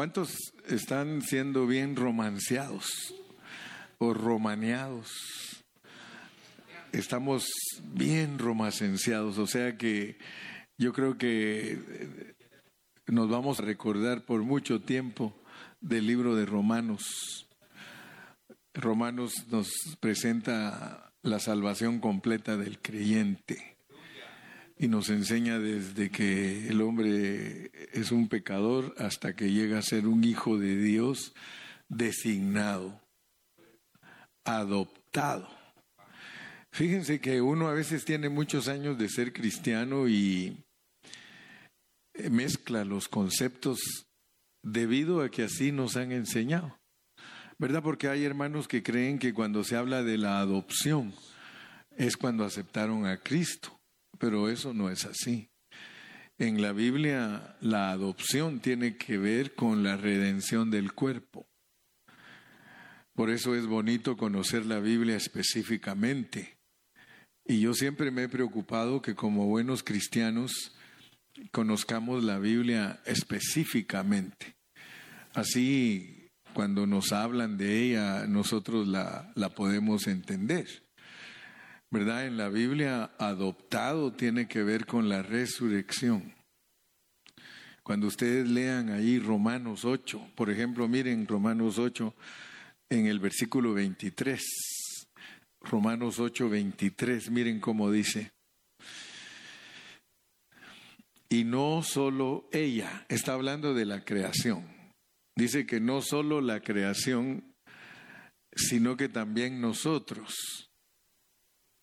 ¿Cuántos están siendo bien romanceados o romaneados? Estamos bien romanceados, o sea que yo creo que nos vamos a recordar por mucho tiempo del libro de Romanos. Romanos nos presenta la salvación completa del creyente y nos enseña desde que el hombre es un pecador hasta que llega a ser un hijo de Dios designado, adoptado. Fíjense que uno a veces tiene muchos años de ser cristiano y mezcla los conceptos debido a que así nos han enseñado. ¿Verdad? Porque hay hermanos que creen que cuando se habla de la adopción es cuando aceptaron a Cristo pero eso no es así. En la Biblia la adopción tiene que ver con la redención del cuerpo. Por eso es bonito conocer la Biblia específicamente. Y yo siempre me he preocupado que como buenos cristianos conozcamos la Biblia específicamente. Así, cuando nos hablan de ella, nosotros la, la podemos entender. ¿Verdad? En la Biblia, adoptado tiene que ver con la resurrección. Cuando ustedes lean ahí Romanos 8, por ejemplo, miren Romanos 8 en el versículo 23. Romanos 8, 23, miren cómo dice. Y no solo ella, está hablando de la creación. Dice que no solo la creación, sino que también nosotros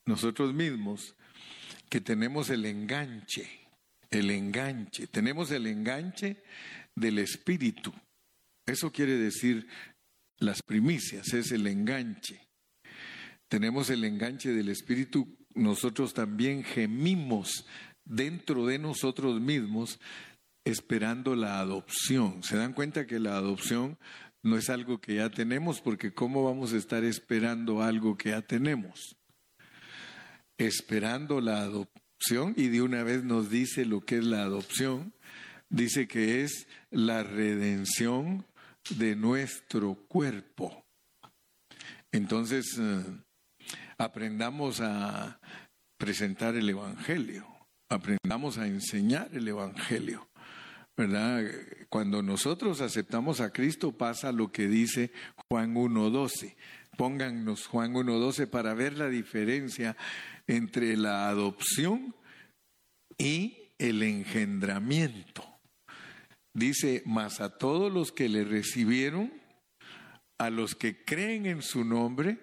nosotros mismos que tenemos el enganche, el enganche, tenemos el enganche del espíritu. Eso quiere decir las primicias, es el enganche. Tenemos el enganche del espíritu, nosotros también gemimos dentro de nosotros mismos esperando la adopción. ¿Se dan cuenta que la adopción no es algo que ya tenemos? Porque ¿cómo vamos a estar esperando algo que ya tenemos? Esperando la adopción y de una vez nos dice lo que es la adopción. Dice que es la redención de nuestro cuerpo. Entonces, eh, aprendamos a presentar el Evangelio, aprendamos a enseñar el Evangelio. ¿Verdad? Cuando nosotros aceptamos a Cristo pasa lo que dice Juan 1.12. Póngannos Juan 1.12 para ver la diferencia entre la adopción y el engendramiento. Dice, mas a todos los que le recibieron, a los que creen en su nombre,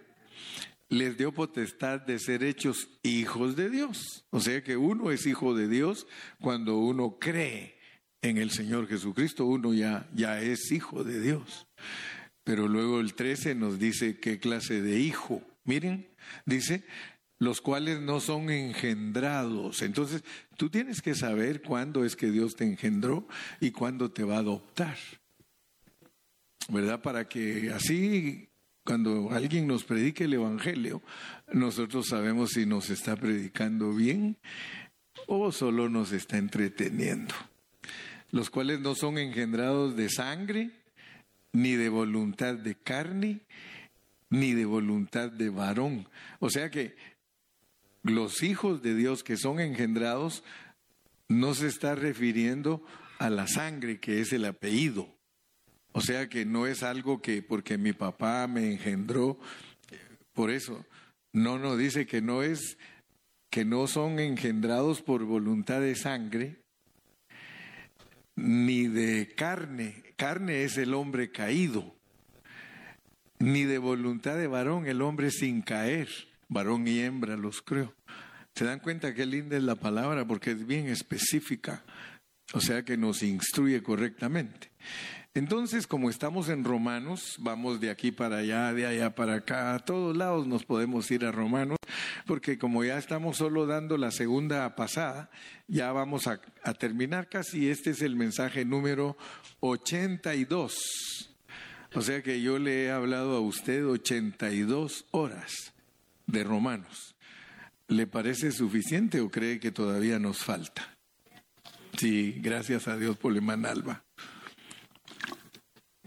les dio potestad de ser hechos hijos de Dios. O sea que uno es hijo de Dios cuando uno cree en el Señor Jesucristo, uno ya, ya es hijo de Dios. Pero luego el 13 nos dice qué clase de hijo. Miren, dice, los cuales no son engendrados. Entonces, tú tienes que saber cuándo es que Dios te engendró y cuándo te va a adoptar. ¿Verdad? Para que así, cuando alguien nos predique el Evangelio, nosotros sabemos si nos está predicando bien o solo nos está entreteniendo. Los cuales no son engendrados de sangre, ni de voluntad de carne, ni de voluntad de varón. O sea que los hijos de Dios que son engendrados no se está refiriendo a la sangre que es el apellido. O sea que no es algo que porque mi papá me engendró, por eso. No, no, dice que no es, que no son engendrados por voluntad de sangre, ni de carne, carne es el hombre caído, ni de voluntad de varón el hombre sin caer, varón y hembra los creo. ¿Se dan cuenta qué linda es la palabra? Porque es bien específica, o sea que nos instruye correctamente. Entonces, como estamos en Romanos, vamos de aquí para allá, de allá para acá, a todos lados nos podemos ir a Romanos, porque como ya estamos solo dando la segunda pasada, ya vamos a, terminar casi. Este es el mensaje número 82. O sea que yo le he hablado a usted 82 horas de Romanos. ¿Le parece suficiente o cree que todavía nos falta? Sí, gracias a Dios por Alba.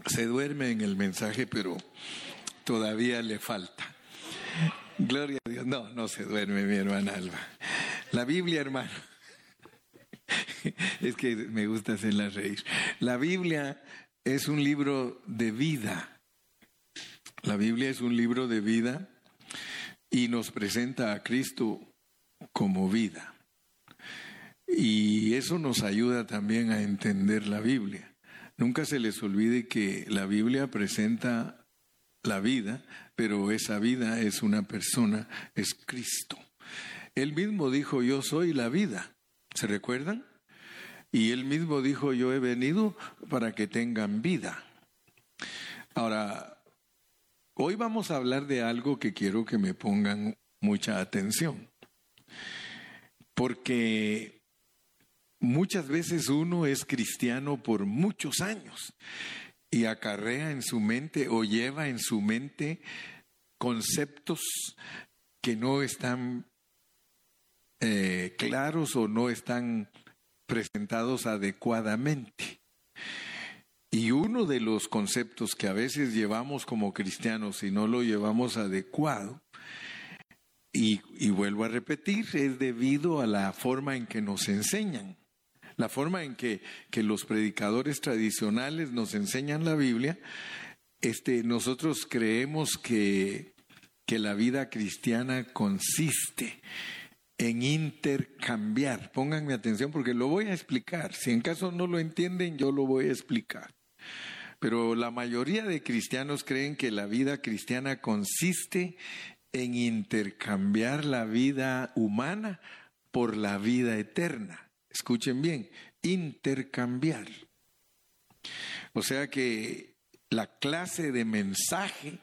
Se duerme en el mensaje, pero todavía le falta. Gloria a Dios. No, no se duerme mi hermana Alba. La Biblia, hermano. Es que me gusta hacerla reír. La Biblia es un libro de vida. La Biblia es un libro de vida y nos presenta a Cristo como vida. Y eso nos ayuda también a entender la Biblia. Nunca se les olvide que la Biblia presenta la vida, pero esa vida es una persona, es Cristo. Él mismo dijo, yo soy la vida. ¿Se recuerdan? Y él mismo dijo, yo he venido para que tengan vida. Ahora, hoy vamos a hablar de algo que quiero que me pongan mucha atención. Porque muchas veces uno es cristiano por muchos años y acarrea en su mente o lleva en su mente conceptos que no están eh, claros o no están presentados adecuadamente. Y uno de los conceptos que a veces llevamos como cristianos y no lo llevamos adecuado, y, vuelvo a repetir, es debido a la forma en que nos enseñan, la forma en que, que los predicadores tradicionales nos enseñan la Biblia. Este, nosotros creemos que, que la vida cristiana consiste en intercambiar. Pónganme atención porque lo voy a explicar. Si en caso no lo entienden, yo lo voy a explicar. Pero la mayoría de cristianos creen que la vida cristiana consiste en intercambiar la vida humana por la vida eterna. Escuchen bien, intercambiar. O sea que la clase de mensaje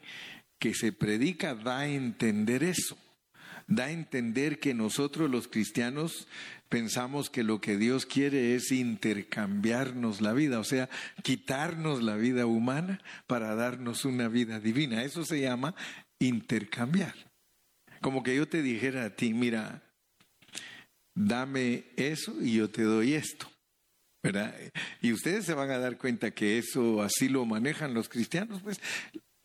que se predica da a entender eso da a entender que nosotros los cristianos pensamos que lo que Dios quiere es intercambiarnos la vida, o sea, quitarnos la vida humana para darnos una vida divina. Eso se llama intercambiar. Como que yo te dijera a ti, mira, dame eso y yo te doy esto. ¿verdad? Y ustedes se van a dar cuenta que eso así lo manejan los cristianos, pues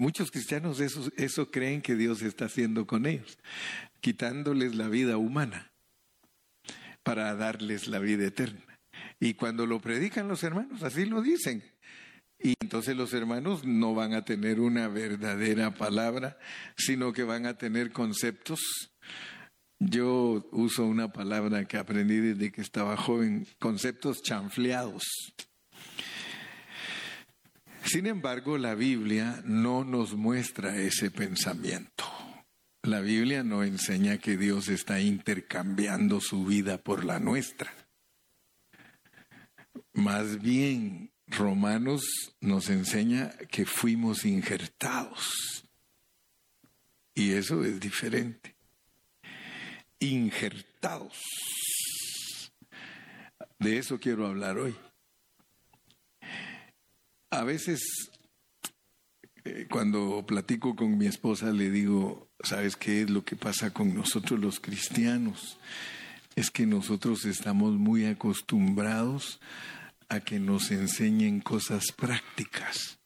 muchos cristianos eso, eso creen que Dios está haciendo con ellos quitándoles la vida humana para darles la vida eterna. Y cuando lo predican los hermanos, así lo dicen. Y entonces los hermanos no van a tener una verdadera palabra, sino que van a tener conceptos. Yo uso una palabra que aprendí desde que estaba joven, conceptos chanfleados. Sin embargo, la Biblia no nos muestra ese pensamiento. La Biblia no enseña que Dios está intercambiando su vida por la nuestra. Más bien, Romanos nos enseña que fuimos injertados. Y eso es diferente. Injertados. De eso quiero hablar hoy. A veces, eh, cuando platico con mi esposa, le digo, ¿Sabes qué es lo que pasa con nosotros los cristianos? Es que nosotros estamos muy acostumbrados a que nos enseñen cosas prácticas.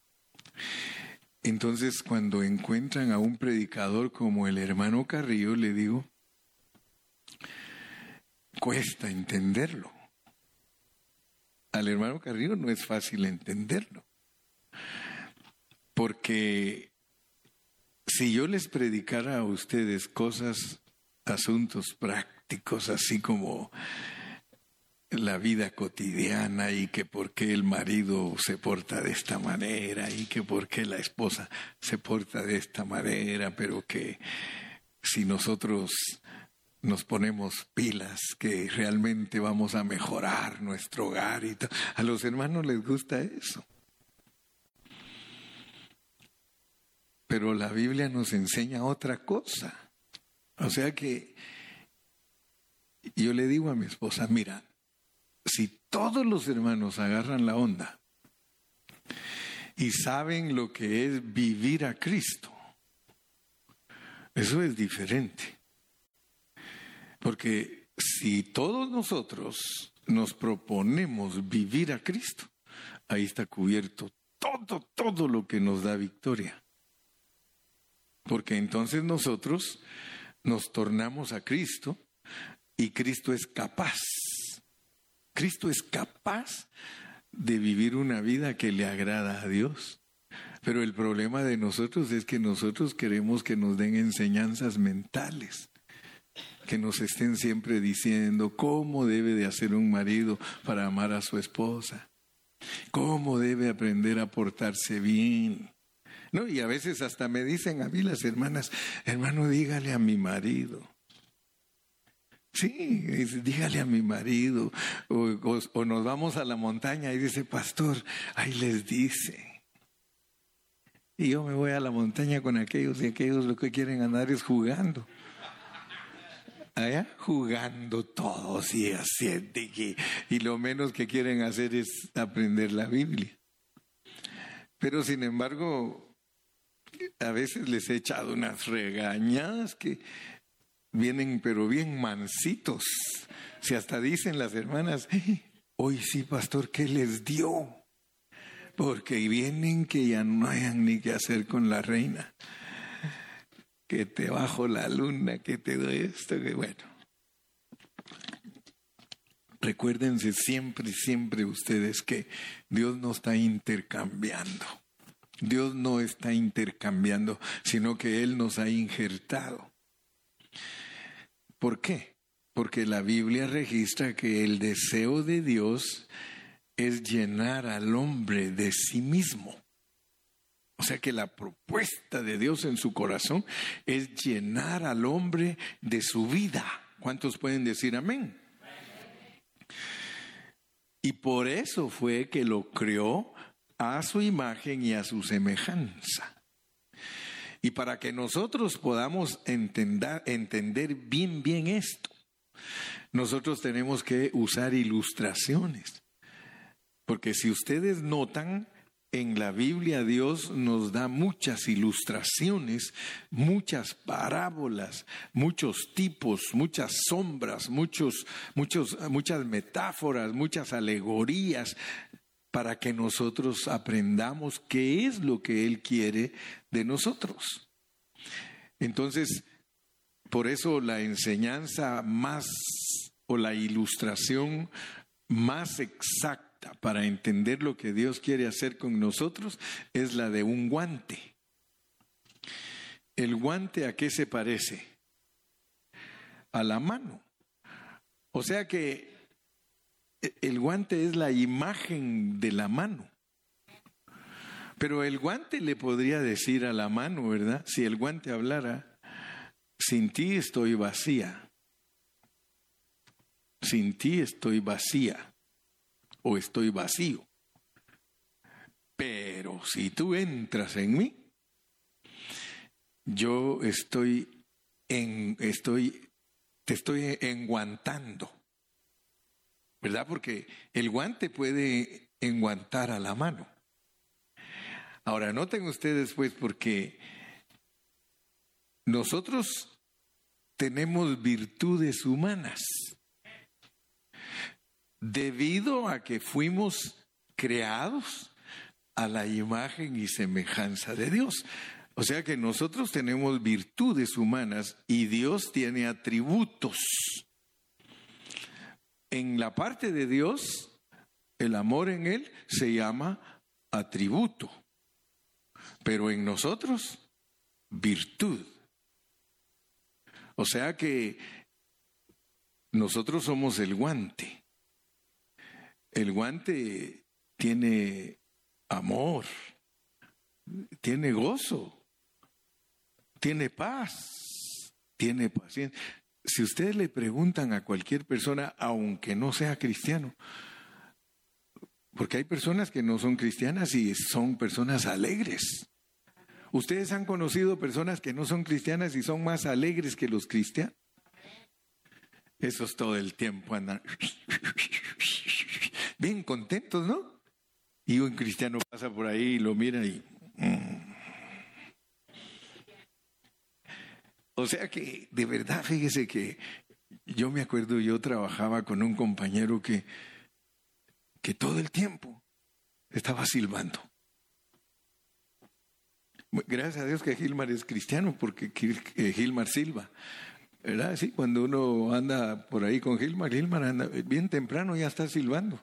Entonces, cuando encuentran a un predicador como el hermano Carrillo, le digo, cuesta entenderlo. Al hermano Carrillo no es fácil entenderlo, porque si yo les predicara a ustedes cosas, asuntos prácticos, así como la vida cotidiana y que por qué el marido se porta de esta manera y que por qué la esposa se porta de esta manera, pero que si nosotros nos ponemos pilas, que realmente vamos a mejorar nuestro hogar y. A los hermanos les gusta eso. Pero la Biblia nos enseña otra cosa. O sea que yo le digo a mi esposa, mira, si todos los hermanos agarran la onda y saben lo que es vivir a Cristo, eso es diferente. Porque si todos nosotros nos proponemos vivir a Cristo, ahí está cubierto todo, todo lo que nos da victoria. Porque entonces nosotros nos tornamos a Cristo y Cristo es capaz. Cristo es capaz de vivir una vida que le agrada a Dios. Pero el problema de nosotros es que nosotros queremos que nos den enseñanzas mentales, que nos estén siempre diciendo cómo debe de hacer un marido para amar a su esposa, cómo debe aprender a portarse bien. No, y a veces hasta me dicen a mí las hermanas, hermano, dígale a mi marido. Sí, dígale a mi marido. O, o, nos vamos a la montaña y dice, pastor, ahí les dice. Y yo me voy a la montaña con aquellos y aquellos lo que quieren andar es jugando. Allá jugando todos y haciendo y, y lo menos que quieren hacer es aprender la Biblia. Pero sin embargo, a veces les he echado unas regañadas que vienen pero bien mansitos. Si hasta dicen las hermanas, hoy sí, pastor, ¿qué les dio? porque vienen que ya no hayan ni qué hacer con la reina. Que te bajo la luna, que te doy esto, que bueno. Recuérdense siempre, siempre ustedes que Dios no está intercambiando. Dios no está intercambiando, sino que Él nos ha injertado. ¿Por qué? Porque la Biblia registra que el deseo de Dios es llenar al hombre de sí mismo. O sea que la propuesta de Dios en su corazón es llenar al hombre de su vida. ¿Cuántos pueden decir amén? Y por eso fue que lo creó a su imagen y a su semejanza. Y para que nosotros podamos entender, entender bien, bien esto, nosotros tenemos que usar ilustraciones. Porque si ustedes notan, en la Biblia Dios nos da muchas ilustraciones, muchas parábolas, muchos tipos, muchas sombras, muchos, muchos, muchas metáforas, muchas alegorías, para que nosotros aprendamos qué es lo que Él quiere de nosotros. Entonces, por eso la enseñanza más o la ilustración más exacta para entender lo que Dios quiere hacer con nosotros es la de un guante. ¿El guante a qué se parece? A la mano. O sea que el guante es la imagen de la mano. Pero el guante le podría decir a la mano, ¿verdad? Si el guante hablara, sin ti estoy vacía. Sin ti estoy vacía o estoy vacío. Pero si tú entras en mí, yo estoy en, estoy, te estoy enguantando. ¿Verdad? Porque el guante puede enguantar a la mano. Ahora, noten ustedes pues porque nosotros tenemos virtudes humanas debido a que fuimos creados a la imagen y semejanza de Dios. O sea que nosotros tenemos virtudes humanas y Dios tiene atributos. En la parte de Dios, el amor en Él se llama atributo, pero en nosotros, virtud. O sea que nosotros somos el guante. El guante tiene amor, tiene gozo, tiene paz, tiene paciencia. Si ustedes le preguntan a cualquier persona, aunque no sea cristiano, porque hay personas que no son cristianas y son personas alegres. Ustedes han conocido personas que no son cristianas y son más alegres que los cristianos. Esos todo el tiempo andan bien contentos, ¿no? Y un cristiano pasa por ahí y lo mira y... Mm. O sea que, de verdad, fíjese que yo me acuerdo, yo trabajaba con un compañero que, que todo el tiempo estaba silbando. Gracias a Dios que Gilmar es cristiano, porque eh, Gilmar Silva. ¿Verdad? Sí, cuando uno anda por ahí con Gilmar, Gilmar anda bien temprano, ya está silbando.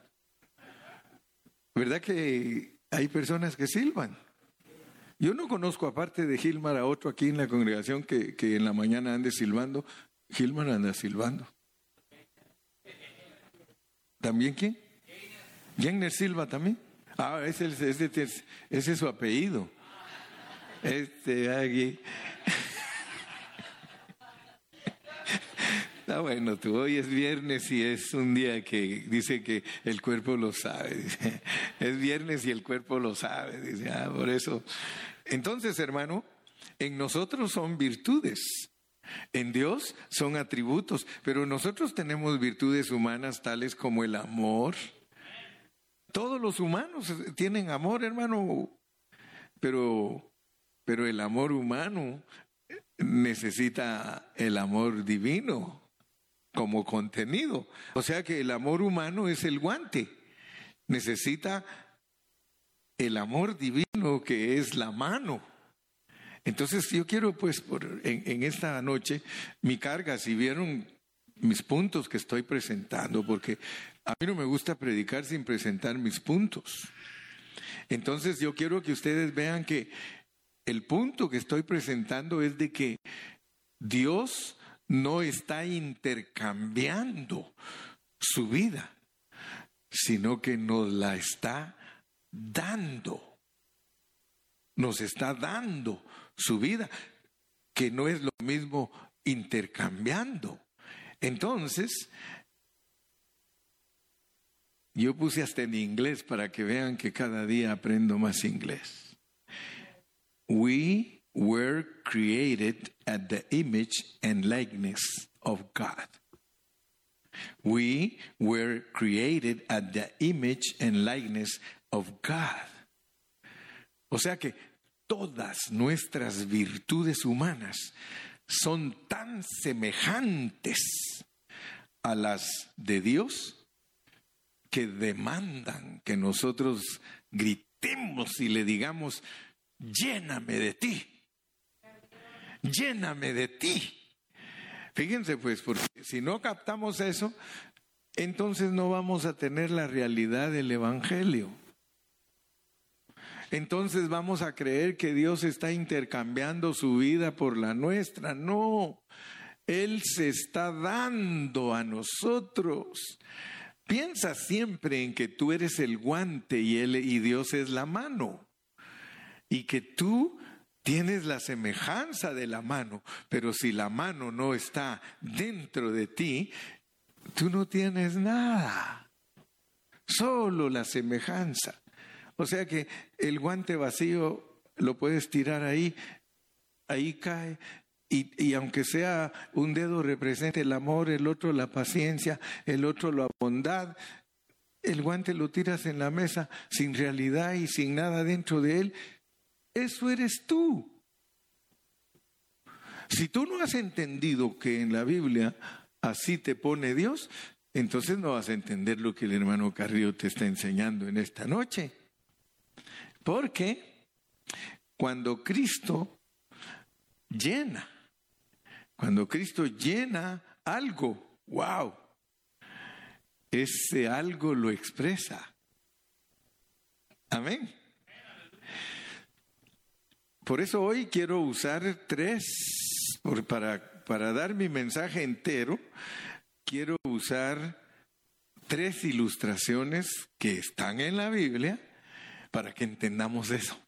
¿Verdad que hay personas que silban? Yo no conozco, aparte de Gilmar, a otro aquí en la congregación que, que en la mañana ande silbando. Gilmar anda silbando. ¿También quién? Jenner Silva también. Ah, ese, ese, ese es su apellido. Este, aquí. Está bueno, tú hoy es viernes y es un día que dice que el cuerpo lo sabe. Es viernes y el cuerpo lo sabe. Dice, ah, por eso. Entonces, hermano, en nosotros son virtudes. En Dios son atributos, pero nosotros tenemos virtudes humanas tales como el amor. Todos los humanos tienen amor, hermano, pero, pero el amor humano necesita el amor divino como contenido. O sea que el amor humano es el guante. Necesita el amor divino que es la mano. Entonces yo quiero pues por, en, esta noche mi carga, si vieron mis puntos que estoy presentando, porque a mí no me gusta predicar sin presentar mis puntos. Entonces yo quiero que ustedes vean que el punto que estoy presentando es de que Dios no está intercambiando su vida, sino que nos la está dando. Nos está dando su vida, que no es lo mismo intercambiando. Entonces, yo puse hasta en inglés para que vean que cada día aprendo más inglés. We were created at the image and likeness of God. We were created at the image and likeness of God. O sea que todas nuestras virtudes humanas son tan semejantes a las de Dios que demandan que nosotros gritemos y le digamos, lléname de ti, lléname de ti. Fíjense pues, porque si no captamos eso, entonces no vamos a tener la realidad del Evangelio entonces vamos a creer que Dios está intercambiando su vida por la nuestra. No, Él se está dando a nosotros. Piensa siempre en que tú eres el guante y, y Dios es la mano. Y que tú tienes la semejanza de la mano, pero si la mano no está dentro de ti, tú no tienes nada. Solo la semejanza. O sea que el guante vacío lo puedes tirar ahí, ahí cae. Y, aunque sea un dedo represente el amor, el otro la paciencia, el otro la bondad, el guante lo tiras en la mesa sin realidad y sin nada dentro de él. Eso eres tú. Si tú no has entendido que en la Biblia así te pone Dios, entonces no vas a entender lo que el hermano Carrillo te está enseñando en esta noche. Porque cuando Cristo llena, cuando Cristo llena algo, wow, ese algo lo expresa. Amén. Por eso hoy quiero usar tres, para, para dar mi mensaje entero, quiero usar tres ilustraciones que están en la Biblia para que entendamos eso.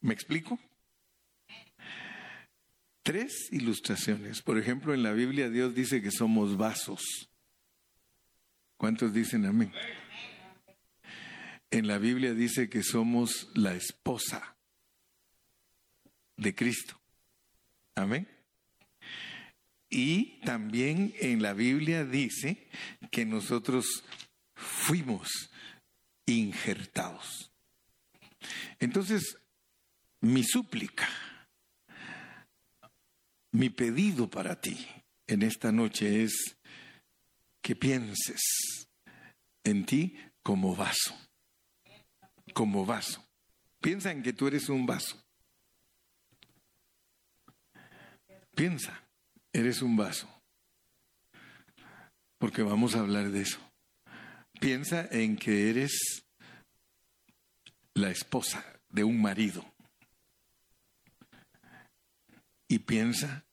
¿Me explico? Tres ilustraciones. Por ejemplo, en la Biblia Dios dice que somos vasos. ¿Cuántos dicen amén? En la Biblia dice que somos la esposa de Cristo. Amén. Y también en la Biblia dice que nosotros fuimos injertados. Entonces, mi súplica, mi pedido para ti en esta noche es que pienses en ti como vaso, como vaso. Piensa en que tú eres un vaso. Piensa, eres un vaso. Porque vamos a hablar de eso. Piensa en que eres la esposa de un marido. Y piensa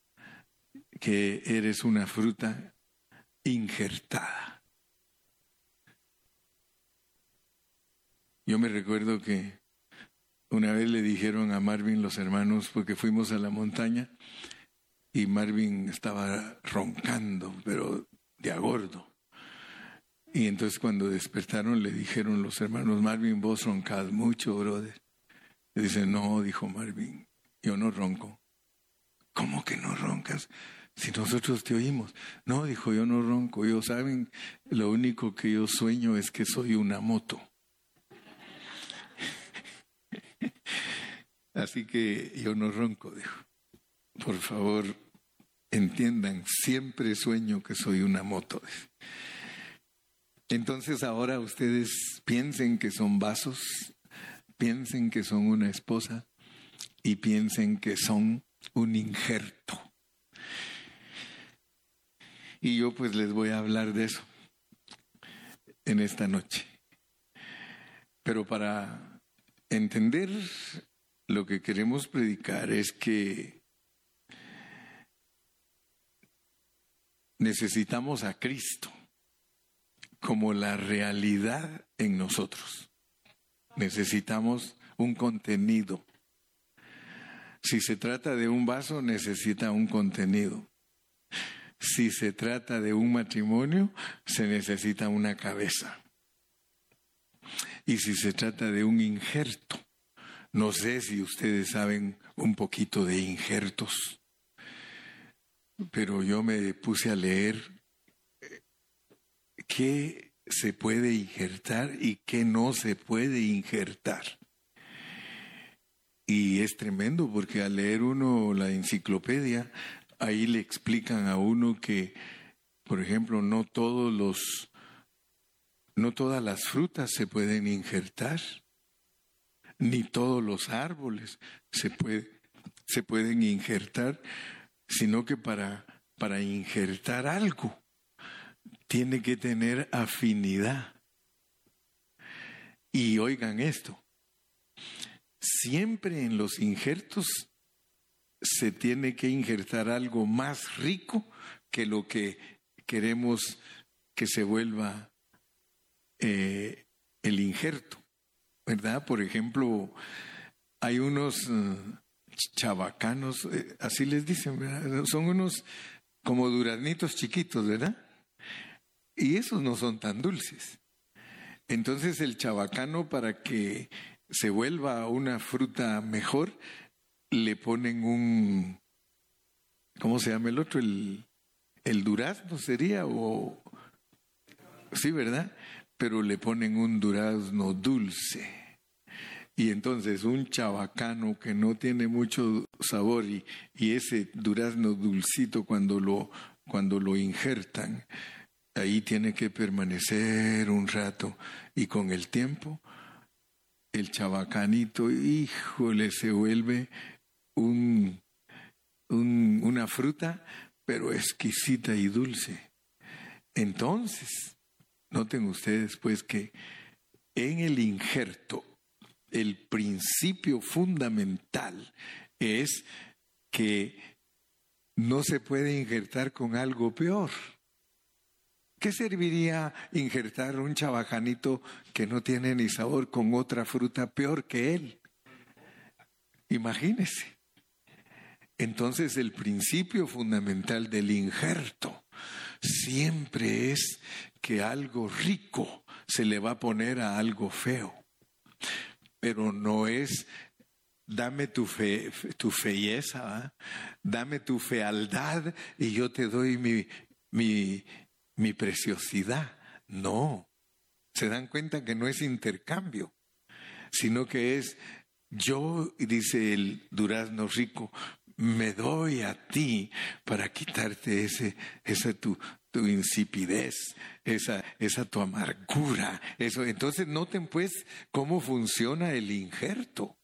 que eres una fruta injertada. Yo me recuerdo que una vez le dijeron a Marvin los hermanos, porque fuimos a la montaña, y Marvin estaba roncando, pero de agordo. Y entonces cuando despertaron le dijeron los hermanos, Marvin, vos roncás mucho, brother. Le dice, no, dijo Marvin, yo no ronco. ¿Cómo que no roncas? Si nosotros te oímos. No, dijo, yo no ronco. Yo saben, lo único que yo sueño es que soy una moto. Así que yo no ronco, dijo. Por favor, entiendan, siempre sueño que soy una moto. Entonces ahora ustedes piensen que son vasos, piensen que son una esposa y piensen que son un injerto. Y yo pues les voy a hablar de eso en esta noche. Pero para entender lo que queremos predicar es que necesitamos a Cristo como la realidad en nosotros. Necesitamos un contenido. Si se trata de un vaso, necesita un contenido. Si se trata de un matrimonio, se necesita una cabeza. Y si se trata de un injerto, no sé si ustedes saben un poquito de injertos, pero yo me puse a leer eh, qué se puede injertar y qué no se puede injertar. Y es tremendo porque al leer uno la enciclopedia ahí le explican a uno que, por ejemplo, no todos los, no todas las frutas se pueden injertar, ni todos los árboles se, puede, se pueden injertar, sino que para, para injertar algo tiene que tener afinidad. Y oigan esto, siempre en los injertos se tiene que injertar algo más rico que lo que queremos que se vuelva eh, el injerto, ¿verdad? Por ejemplo, hay unos eh, chabacanos, eh, así les dicen, ¿verdad? Son unos como duraznitos chiquitos, ¿verdad? Y esos no son tan dulces. Entonces el chabacano para que se vuelva una fruta mejor, le ponen un, ¿cómo se llama el otro? El, el durazno sería, o, sí, ¿verdad? Pero le ponen un durazno dulce. Y entonces un chabacano que no tiene mucho sabor y, y ese durazno dulcito cuando lo, cuando lo injertan, ahí tiene que permanecer un rato y con el tiempo el chabacanito, híjole, se vuelve un, una fruta, pero exquisita y dulce. Entonces, noten ustedes pues que en el injerto, el principio fundamental es que no se puede injertar con algo peor. ¿Qué serviría injertar un chabajanito que no tiene ni sabor con otra fruta peor que él? Imagínese. Entonces el principio fundamental del injerto siempre es que algo rico se le va a poner a algo feo, pero no es dame tu fe, tu dame tu fealdad y yo te doy mi, mi, mi preciosidad. No, se dan cuenta que no es intercambio, sino que es yo, dice el durazno rico, me doy a ti para quitarte ese, esa tu, tu insipidez, esa, esa tu amargura. Eso. Entonces noten pues cómo funciona el injerto.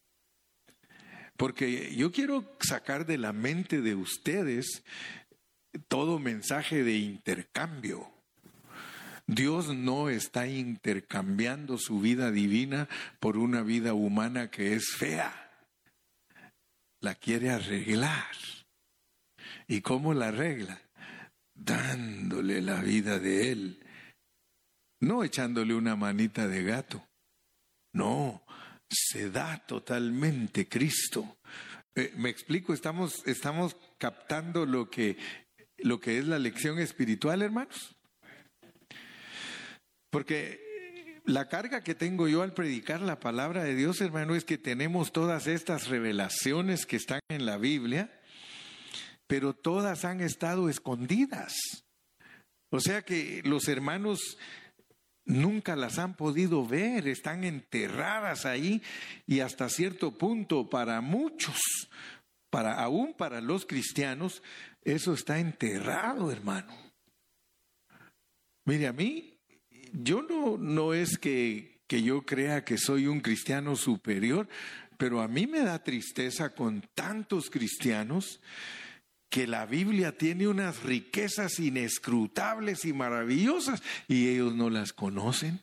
Porque yo quiero sacar de la mente de ustedes todo mensaje de intercambio. Dios no está intercambiando su vida divina por una vida humana que es fea. La quiere arreglar. ¿Y cómo la arregla? Dándole la vida de Él. No echándole una manita de gato. No, se da totalmente Cristo. Eh, me explico, estamos, estamos captando lo que, lo que es la lección espiritual, hermanos. Porque la carga que tengo yo al predicar la palabra de Dios, hermano, es que tenemos todas estas revelaciones que están en la Biblia, pero todas han estado escondidas. O sea que los hermanos nunca las han podido ver, están enterradas ahí y hasta cierto punto para muchos, para aún para los cristianos, eso está enterrado, hermano. Mire, a mí yo no, no es que, que yo crea que soy un cristiano superior, pero a mí me da tristeza con tantos cristianos que la Biblia tiene unas riquezas inescrutables y maravillosas y ellos no las conocen.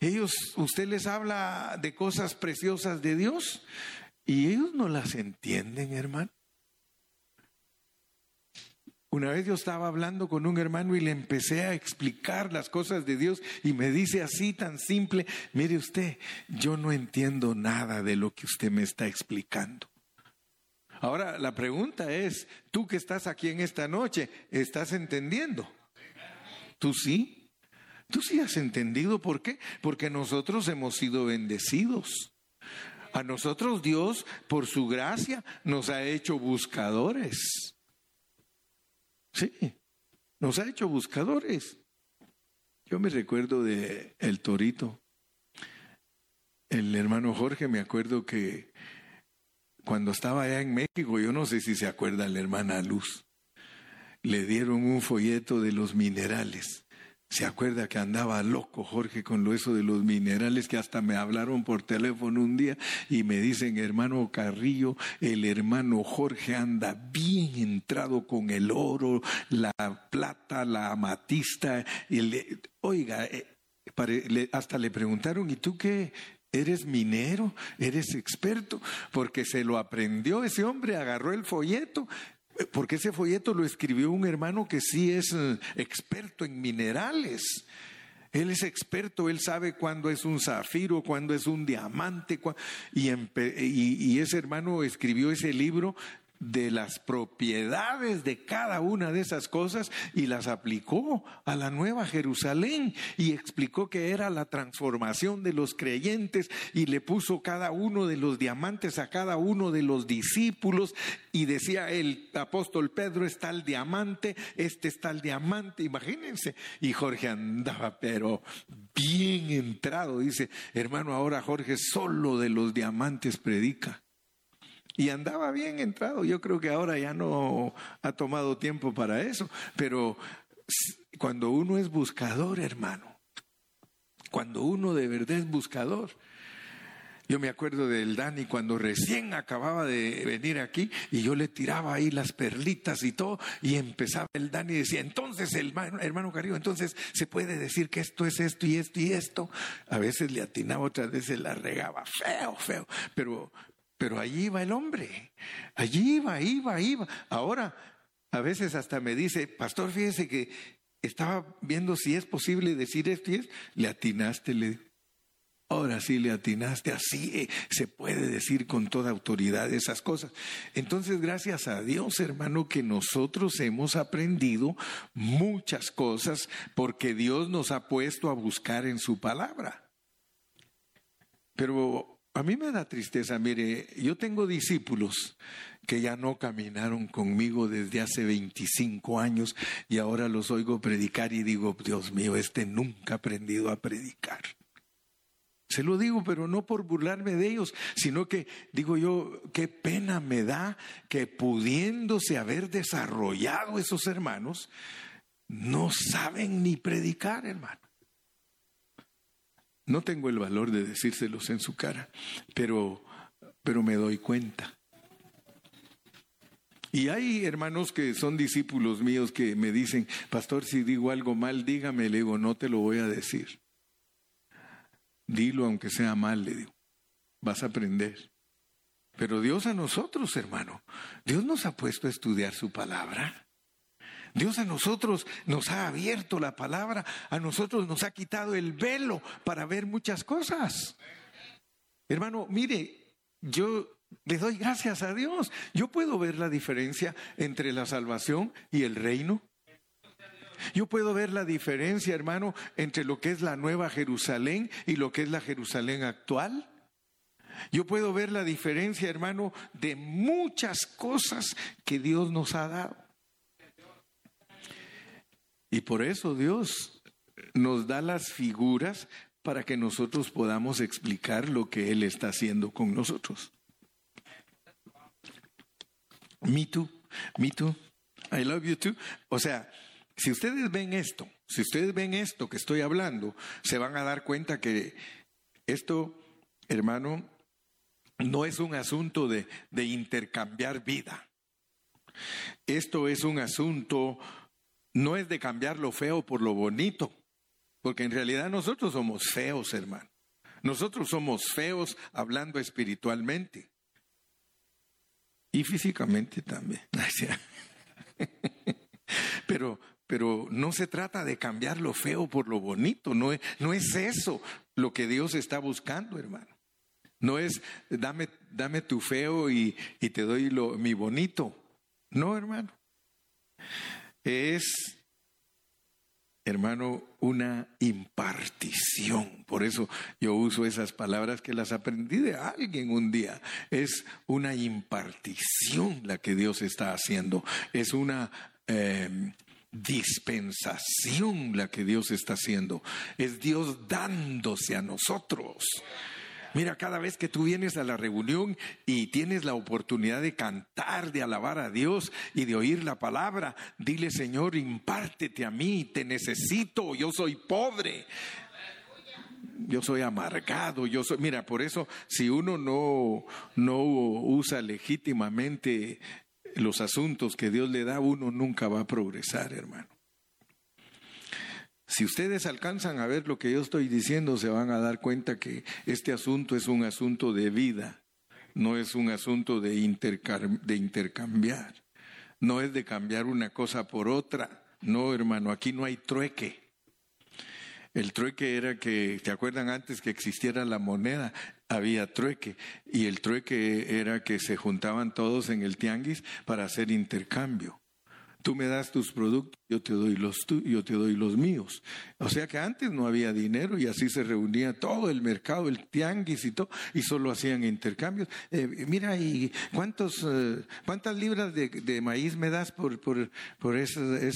Ellos, usted les habla de cosas preciosas de Dios y ellos no las entienden, hermano. Una vez yo estaba hablando con un hermano y le empecé a explicar las cosas de Dios y me dice así tan simple, mire usted, yo no entiendo nada de lo que usted me está explicando. Ahora, la pregunta es, tú que estás aquí en esta noche, ¿estás entendiendo? ¿Tú sí? ¿Tú sí has entendido por qué? Porque nosotros hemos sido bendecidos. A nosotros Dios, por su gracia, nos ha hecho buscadores. Sí, nos ha hecho buscadores. Yo me recuerdo de el Torito. El hermano Jorge, me acuerdo que cuando estaba allá en México, yo no sé si se acuerda la hermana Luz, le dieron un folleto de los minerales. Se acuerda que andaba loco Jorge con lo eso de los minerales que hasta me hablaron por teléfono un día y me dicen, hermano Carrillo, el hermano Jorge anda bien entrado con el oro, la plata, la amatista. Y oiga, eh, hasta le preguntaron, ¿y tú qué? ¿Eres minero? ¿Eres experto? Porque se lo aprendió ese hombre, agarró el folleto porque ese folleto lo escribió un hermano que sí es eh, experto en minerales. Él es experto, él sabe cuándo es un zafiro, cuándo es un diamante. Y, y, ese hermano escribió ese libro de las propiedades de cada una de esas cosas y las aplicó a la nueva Jerusalén y explicó que era la transformación de los creyentes y le puso cada uno de los diamantes a cada uno de los discípulos y decía el apóstol Pedro está el diamante, este está el diamante, imagínense. Y Jorge andaba pero bien entrado, dice, hermano, ahora Jorge solo de los diamantes predica. Y andaba bien entrado. Yo creo que ahora ya no ha tomado tiempo para eso. Pero cuando uno es buscador, hermano, cuando uno de verdad es buscador, yo me acuerdo del Dani cuando recién acababa de venir aquí y yo le tiraba ahí las perlitas y todo y empezaba el Dani y decía, entonces el hermano, hermano entonces se puede decir que esto es esto y esto y esto. A veces le atinaba, otras veces la regaba feo, feo, pero pero allí iba el hombre, allí iba, iba, iba. Ahora, a veces hasta me dice, pastor, fíjese que estaba viendo si es posible decir esto y es, le atinaste, le Ahora sí le atinaste, así eh, se puede decir con toda autoridad esas cosas. Entonces, gracias a Dios, hermano, que nosotros hemos aprendido muchas cosas porque Dios nos ha puesto a buscar en su palabra. Pero a mí me da tristeza, mire, yo tengo discípulos que ya no caminaron conmigo desde hace 25 años y ahora los oigo predicar y digo, Dios mío, este nunca ha aprendido a predicar. Se lo digo, pero no por burlarme de ellos, sino que digo yo, qué pena me da que pudiéndose haber desarrollado esos hermanos, no saben ni predicar, hermano. No tengo el valor de decírselos en su cara, pero, pero me doy cuenta. Y hay hermanos que son discípulos míos que me dicen, pastor, si digo algo mal, dígame, le digo, no te lo voy a decir. Dilo aunque sea mal, le digo, vas a aprender. Pero Dios a nosotros, hermano, Dios nos ha puesto a estudiar su palabra. Dios a nosotros nos ha abierto la palabra, a nosotros nos ha quitado el velo para ver muchas cosas. Hermano, mire, yo le doy gracias a Dios. Yo puedo ver la diferencia entre la salvación y el reino. Yo puedo ver la diferencia, hermano, entre lo que es la nueva Jerusalén y lo que es la Jerusalén actual. Yo puedo ver la diferencia, hermano, de muchas cosas que Dios nos ha dado. Y por eso Dios nos da las figuras para que nosotros podamos explicar lo que Él está haciendo con nosotros. Me too, me too, I love you too. O sea, si ustedes ven esto, si ustedes ven esto que estoy hablando, se van a dar cuenta que esto, hermano, no es un asunto de, de intercambiar vida. Esto es un asunto, no es de cambiar lo feo por lo bonito, porque en realidad nosotros somos feos, hermano. Nosotros somos feos hablando espiritualmente. Y físicamente también. Pero, pero no se trata de cambiar lo feo por lo bonito, no es, eso lo que Dios está buscando, hermano. No es dame, dame tu feo y, te doy mi bonito. No, hermano. Es hermano, una impartición. Por eso yo uso esas palabras que las aprendí de alguien un día. Es una impartición la que Dios está haciendo. Es una em, dispensación la que Dios está haciendo. Es Dios dándose a nosotros. Mira, cada vez que tú vienes a la reunión y tienes la oportunidad de cantar, de alabar a Dios y de oír la palabra, dile, Señor, impártete a mí, te necesito, yo soy pobre. Yo soy amargado, yo soy, mira, por eso si uno no, no usa legítimamente los asuntos que Dios le da, uno nunca va a progresar, hermano. Si ustedes alcanzan a ver lo que yo estoy diciendo, se van a dar cuenta que este asunto es un asunto de vida, no es un asunto de, de intercambiar, no es de cambiar una cosa por otra. No, hermano, aquí no hay trueque. El trueque era que, ¿te acuerdan antes que existiera la moneda? Había trueque. Y el trueque era que se juntaban todos en el tianguis para hacer intercambio. Tú me das tus productos, yo te doy los yo te doy los míos. O sea que antes no había dinero y así se reunía todo el mercado, el tianguis y todo, y solo hacían intercambios. Eh, mira, ¿y cuántos, eh, cuántas libras de, maíz me das por, por, por ese,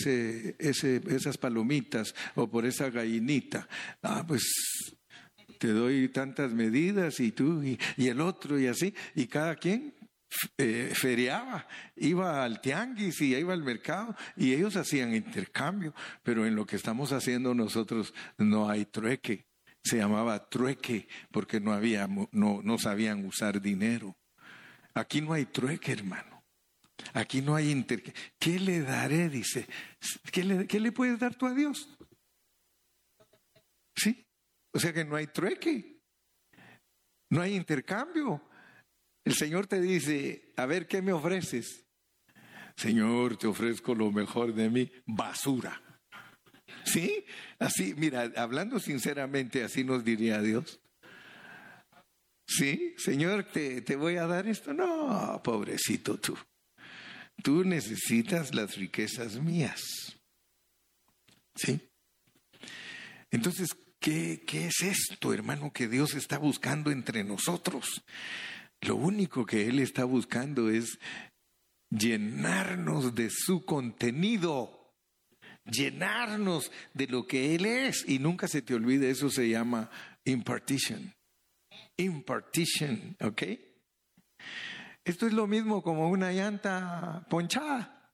ese, esas palomitas o por esa gallinita? Ah, pues te doy tantas medidas y tú y, y el otro y así, y cada quien eh, feriaba, iba al tianguis y iba al mercado y ellos hacían intercambio, pero en lo que estamos haciendo nosotros no hay trueque. Se llamaba trueque porque no había, no, no sabían usar dinero. Aquí no hay trueque, hermano. Aquí no hay intercambio. ¿Qué le daré? Dice. ¿Qué le, ¿Qué le puedes dar tú a Dios? ¿Sí? O sea que no hay trueque. No hay intercambio. El Señor te dice, a ver, ¿qué me ofreces? Señor, te ofrezco lo mejor de mí, basura. ¿Sí? Así, mira, hablando sinceramente, así nos diría Dios. ¿Sí? Señor, te, te voy a dar esto. No, pobrecito tú. Tú necesitas las riquezas mías. ¿Sí? Entonces, ¿qué, ¿qué es esto, hermano, que Dios está buscando entre nosotros? Lo único que Él está buscando es llenarnos de su contenido, llenarnos de lo que Él es. Y nunca se te olvide, eso se llama impartition. Impartition, ¿ok? Esto es lo mismo como una llanta ponchada.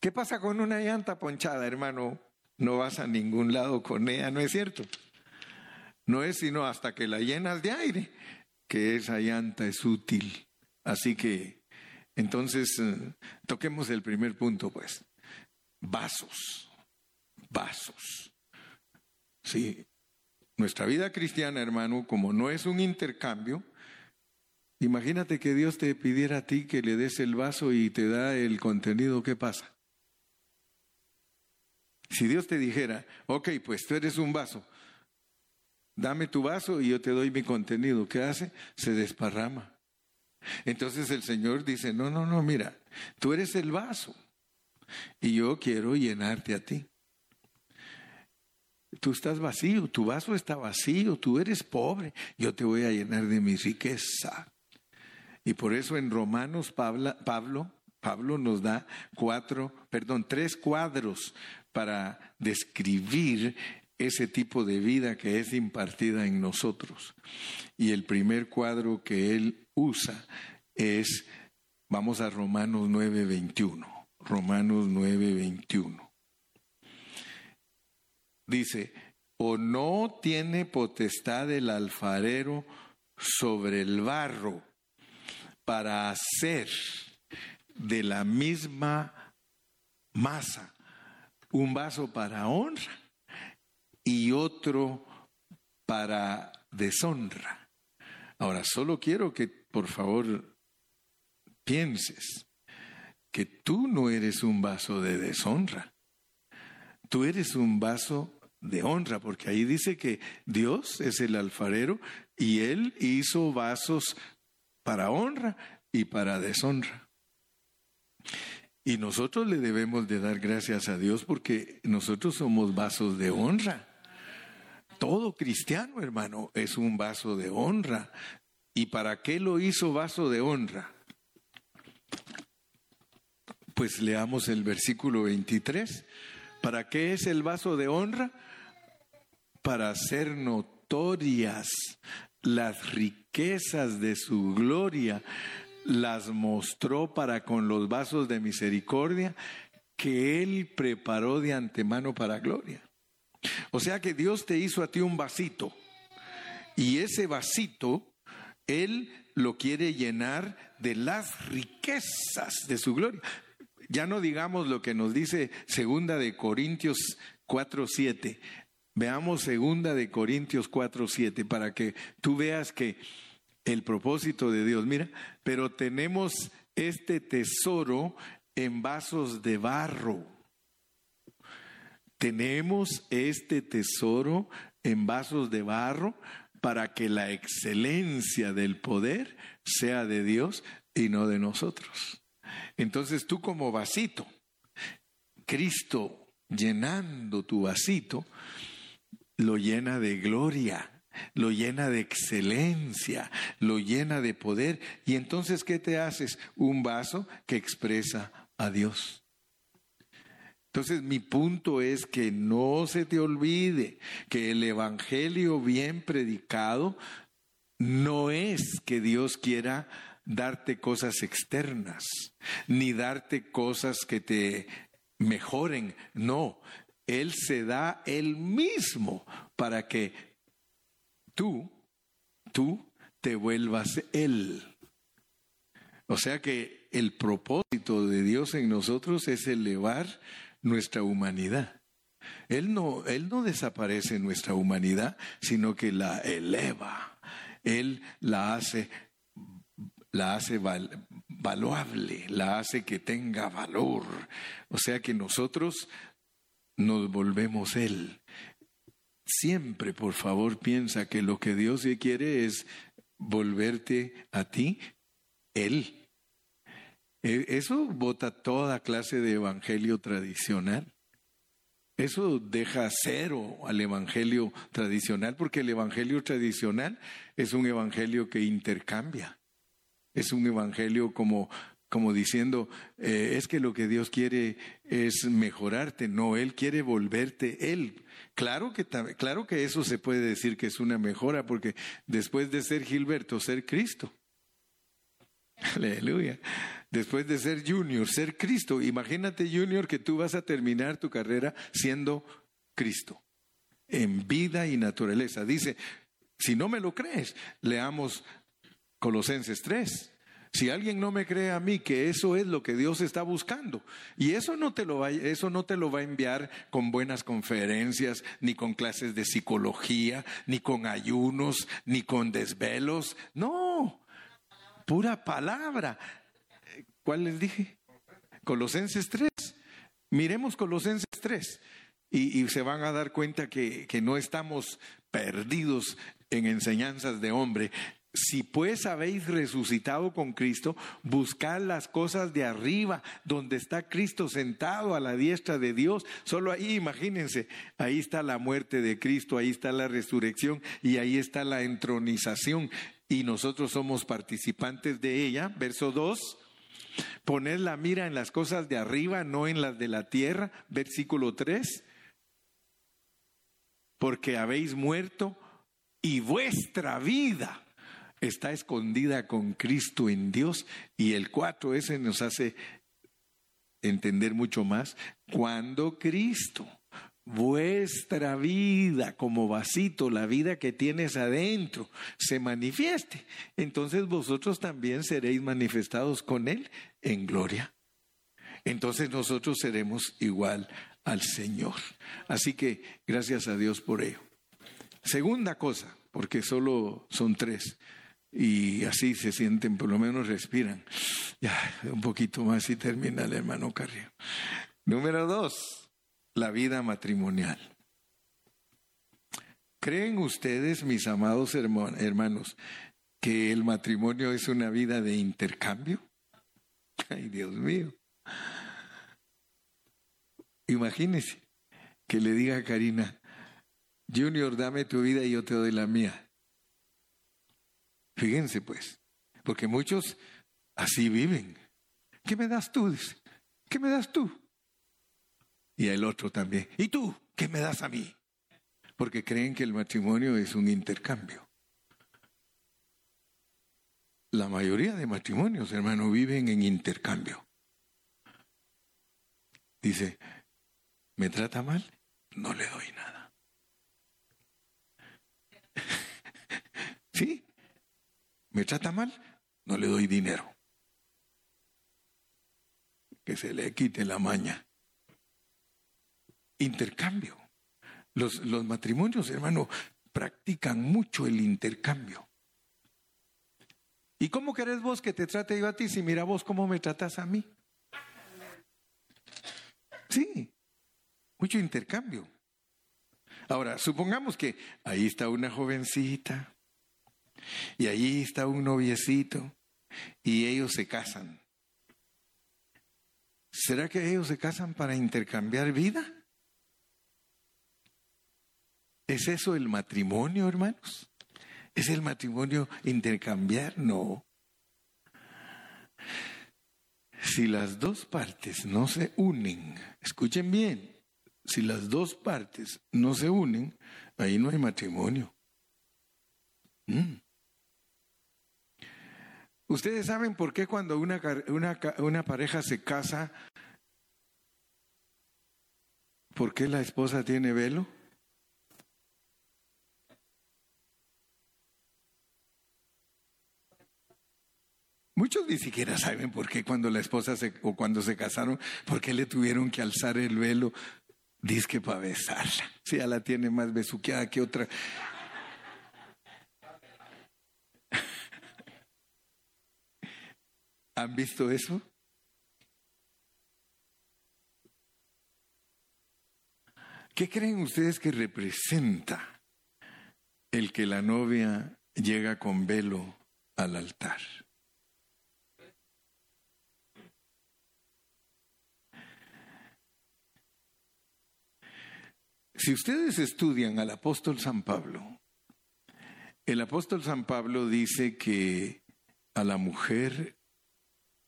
¿Qué pasa con una llanta ponchada, hermano? No vas a ningún lado con ella, ¿no es cierto? No es sino hasta que la llenas de aire que esa llanta es útil. Así que, entonces, eh, toquemos el primer punto, pues. Vasos, vasos. Sí, nuestra vida cristiana, hermano, como no es un intercambio, imagínate que Dios te pidiera a ti que le des el vaso y te da el contenido, ¿qué pasa? Si Dios te dijera, ok, pues tú eres un vaso, dame tu vaso y yo te doy mi contenido, ¿qué hace? Se desparrama. Entonces el Señor dice, no, no, no, mira, tú eres el vaso y yo quiero llenarte a ti. Tú estás vacío, tu vaso está vacío, tú eres pobre, yo te voy a llenar de mi riqueza. Y por eso en Romanos Pablo, Pablo, Pablo nos da cuatro, perdón, tres cuadros para describir ese tipo de vida que es impartida en nosotros. Y el primer cuadro que él usa es, vamos a Romanos 9:21. Romanos 9:21. Dice, o no tiene potestad el alfarero sobre el barro para hacer de la misma masa un vaso para honra y otro para deshonra. Ahora, solo quiero que por favor pienses que tú no eres un vaso de deshonra, tú eres un vaso de honra, porque ahí dice que Dios es el alfarero y Él hizo vasos para honra y para deshonra. Y nosotros le debemos de dar gracias a Dios porque nosotros somos vasos de honra. Todo cristiano, hermano, es un vaso de honra. ¿Y para qué lo hizo vaso de honra? Pues leamos el versículo 23. ¿Para qué es el vaso de honra? Para hacer notorias las riquezas de su gloria las mostró para con los vasos de misericordia que Él preparó de antemano para gloria. O sea que Dios te hizo a ti un vasito y ese vasito Él lo quiere llenar de las riquezas de su gloria. Ya no digamos lo que nos dice segunda de Corintios 4:7. Veamos segunda de Corintios 4:7 para que tú veas que el propósito de Dios. Mira, pero tenemos este tesoro en vasos de barro. Tenemos este tesoro en vasos de barro para que la excelencia del poder sea de Dios y no de nosotros. Entonces tú como vasito, Cristo llenando tu vasito, lo llena de gloria lo llena de excelencia, lo llena de poder. Y entonces, ¿qué te haces? Un vaso que expresa a Dios. Entonces, mi punto es que no se te olvide que el Evangelio bien predicado no es que Dios quiera darte cosas externas, ni darte cosas que te mejoren. No, Él se da Él mismo para que tú, tú te vuelvas Él. O sea que el propósito de Dios en nosotros es elevar nuestra humanidad. Él no, Él no desaparece nuestra humanidad, sino que la eleva. Él la hace, la hace valuable, la hace que tenga valor. O sea que nosotros nos volvemos Él. Siempre, por favor, piensa que lo que Dios quiere es volverte a ti, Él. E, eso bota toda clase de evangelio tradicional. Eso deja cero al evangelio tradicional, porque el evangelio tradicional es un evangelio que intercambia. Es un evangelio como, como diciendo, eh, es que lo que Dios quiere es mejorarte. No, Él quiere volverte Él. Claro que, claro que eso se puede decir que es una mejora, porque después de ser Gilberto, ser Cristo. Aleluya. Después de ser Junior, ser Cristo. Imagínate, Junior, que tú vas a terminar tu carrera siendo Cristo, en vida y naturaleza. Dice, si no me lo crees, leamos Colosenses 3. Si alguien no me cree a mí que eso es lo que Dios está buscando, y eso no te lo va, eso no te lo va a enviar con buenas conferencias, ni con clases de psicología, ni con ayunos, ni con desvelos, no, pura palabra. ¿Cuál les dije? Colosenses 3. Miremos Colosenses 3 y, se van a dar cuenta que, que no estamos perdidos en enseñanzas de hombre. Si pues habéis resucitado con Cristo, buscad las cosas de arriba, donde está Cristo sentado a la diestra de Dios. Solo ahí, imagínense, ahí está la muerte de Cristo, ahí está la resurrección y ahí está la entronización. Y nosotros somos participantes de ella. Verso 2. Poned la mira en las cosas de arriba, no en las de la tierra. Versículo 3. Porque habéis muerto y vuestra vida está escondida con Cristo en Dios. Y el cuatro ese nos hace entender mucho más. Cuando Cristo, vuestra vida como vasito, la vida que tienes adentro, se manifieste, entonces vosotros también seréis manifestados con Él en gloria. Entonces nosotros seremos igual al Señor. Así que gracias a Dios por ello. Segunda cosa, porque solo son tres y así se sienten, por lo menos respiran. Ya, un poquito más y termina el hermano Carrillo. Número dos, la vida matrimonial. ¿Creen ustedes, mis amados hermanos, que el matrimonio es una vida de intercambio? Ay, Dios mío. Imagínese que le diga a Karina, Junior, dame tu vida y yo te doy la mía. Fíjense pues, porque muchos así viven. ¿Qué me das tú? ¿Qué me das tú? Y el otro también. ¿Y tú? ¿Qué me das a mí? Porque creen que el matrimonio es un intercambio. La mayoría de matrimonios, hermano, viven en intercambio. Dice, ¿me trata mal? No le doy nada. ¿Sí? ¿Me trata mal? No le doy dinero. Que se le quite la maña. Intercambio. Los, los matrimonios, hermano, practican mucho el intercambio. ¿Y cómo querés vos que te trate yo a ti si mira vos cómo me tratas a mí? Sí, mucho intercambio. Ahora, supongamos que ahí está una jovencita, y allí está un noviecito y ellos se casan. ¿Será que ellos se casan para intercambiar vida? ¿Es eso el matrimonio, hermanos? ¿Es el matrimonio intercambiar? No. Si las dos partes no se unen, escuchen bien, si las dos partes no se unen, ahí no hay matrimonio. Mm. Ustedes saben por qué cuando una, una, una pareja se casa, ¿por qué la esposa tiene velo? Muchos ni siquiera saben por qué cuando la esposa se, o cuando se casaron, por qué le tuvieron que alzar el velo. Dice que para besarla. Si ya la tiene más besuqueada que otra. ¿Han visto eso? ¿Qué creen ustedes que representa el que la novia llega con velo al altar? Si ustedes estudian al apóstol San Pablo, el apóstol San Pablo dice que a la mujer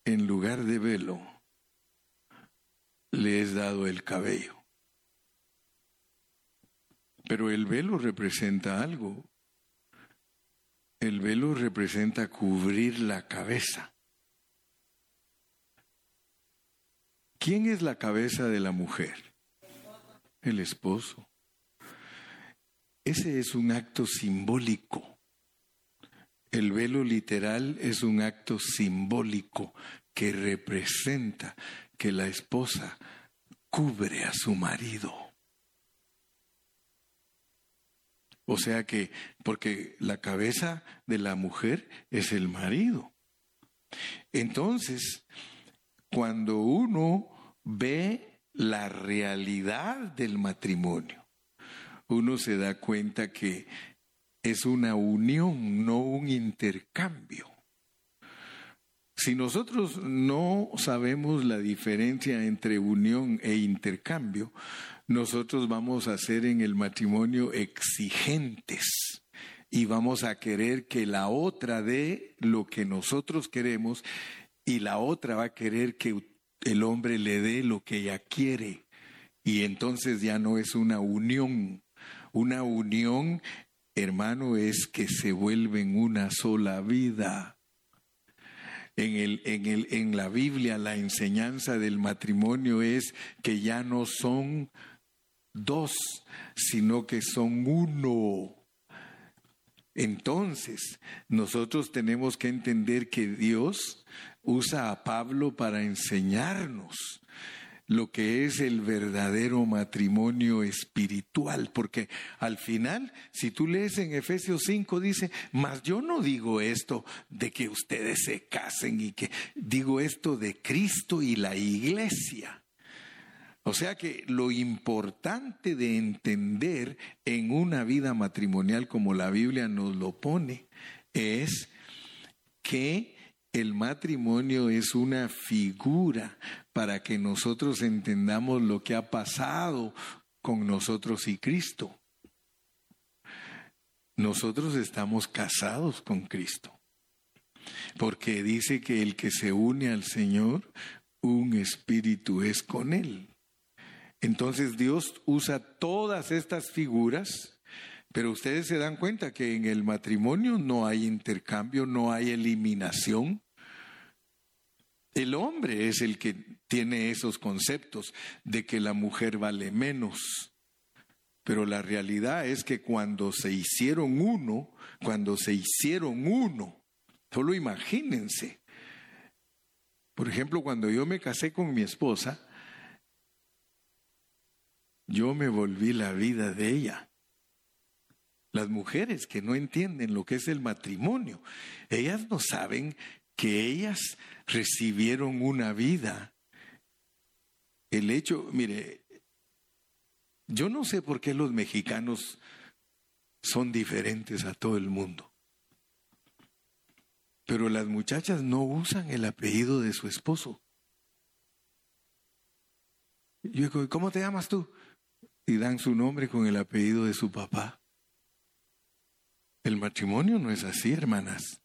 en lugar de velo, le es dado el cabello. Pero el velo representa algo. El velo representa cubrir la cabeza. ¿Quién es la cabeza de la mujer? El esposo. Ese es un acto simbólico El velo literal es un acto simbólico que representa que la esposa cubre a su marido. O sea que, porque la cabeza de la mujer es el marido. Entonces, cuando uno ve la realidad del matrimonio, uno se da cuenta que es una unión, no un intercambio. Si nosotros no sabemos la diferencia entre unión e intercambio, nosotros vamos a ser en el matrimonio exigentes y vamos a querer que la otra dé lo que nosotros queremos y la otra va a querer que el hombre le dé lo que ella quiere. Y entonces ya no es una unión. Una unión, hermano, es que se vuelven una sola vida. En, el, en, el, en la Biblia la enseñanza del matrimonio es que ya no son dos, sino que son uno. Entonces, nosotros tenemos que entender que Dios usa a Pablo para enseñarnos lo que es el verdadero matrimonio espiritual, porque al final, si tú lees en Efesios 5, dice, mas yo no digo esto de que ustedes se casen y que digo esto de Cristo y la iglesia. O sea que lo importante de entender en una vida matrimonial como la Biblia nos lo pone es que el matrimonio es una figura para que nosotros entendamos lo que ha pasado con nosotros y Cristo. Nosotros estamos casados con Cristo, porque dice que el que se une al Señor, un espíritu es con Él. Entonces Dios usa todas estas figuras, pero ustedes se dan cuenta que en el matrimonio no hay intercambio, no hay eliminación, el hombre es el que tiene esos conceptos de que la mujer vale menos. Pero la realidad es que cuando se hicieron uno, cuando se hicieron uno, solo imagínense. Por ejemplo, cuando yo me casé con mi esposa, yo me volví la vida de ella. Las mujeres que no entienden lo que es el matrimonio, ellas no saben que ellas recibieron una vida. El hecho, mire, yo no sé por qué los mexicanos son diferentes a todo el mundo. Pero las muchachas no usan el apellido de su esposo. Yo digo, ¿cómo te llamas tú? Y dan su nombre con el apellido de su papá. El matrimonio no es así, hermanas.